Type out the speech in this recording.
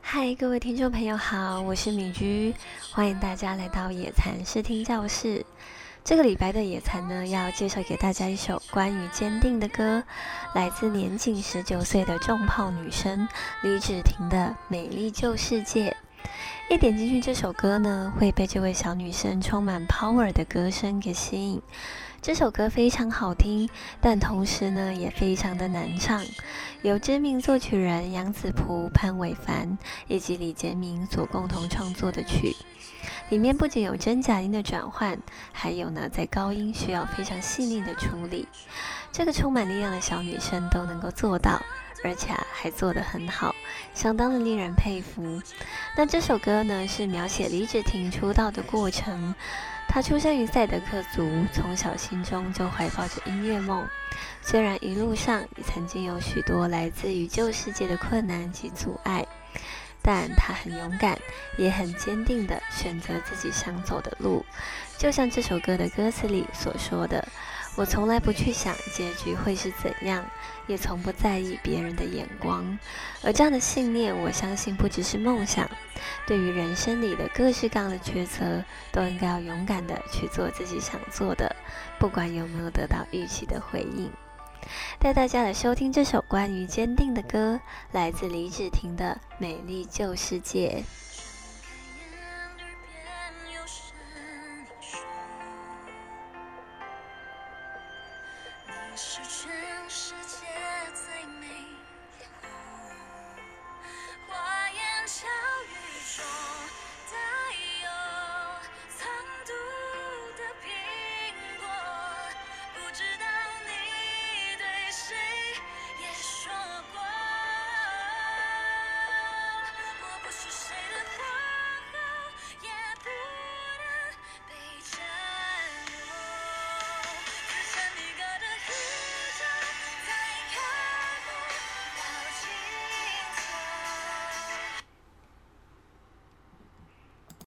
嗨各位听众朋友好我是米菊欢迎大家来到野餐试听教室。这个礼拜的野餐呢要介绍给大家一首关于坚定的歌来自年仅十九岁的重炮女生李芷婷的美丽旧世界。一点进去这首歌呢，会被这位小女生充满 power 的歌声给吸引。这首歌非常好听，但同时呢也非常的难唱。由知名作曲人杨子璞、潘伟凡以及李杰明所共同创作的曲，里面不仅有真假音的转换，还有呢在高音需要非常细腻的处理。这个充满力量的小女生都能够做到，而且还做得很好，相当的令人佩服。那这首歌呢是描写李芷婷出道的过程。他出生于赛德克族，从小心中就怀抱着音乐梦。虽然一路上也曾经有许多来自于旧世界的困难及阻碍，但他很勇敢，也很坚定地选择自己想走的路。就像这首歌的歌词里所说的。我从来不去想结局会是怎样，也从不在意别人的眼光。而这样的信念，我相信不只是梦想。对于人生里的各式各样的抉择，都应该要勇敢的去做自己想做的，不管有没有得到预期的回应。带大家来收听这首关于坚定的歌，来自李芷婷的《美丽旧世界》。你是全世界最美。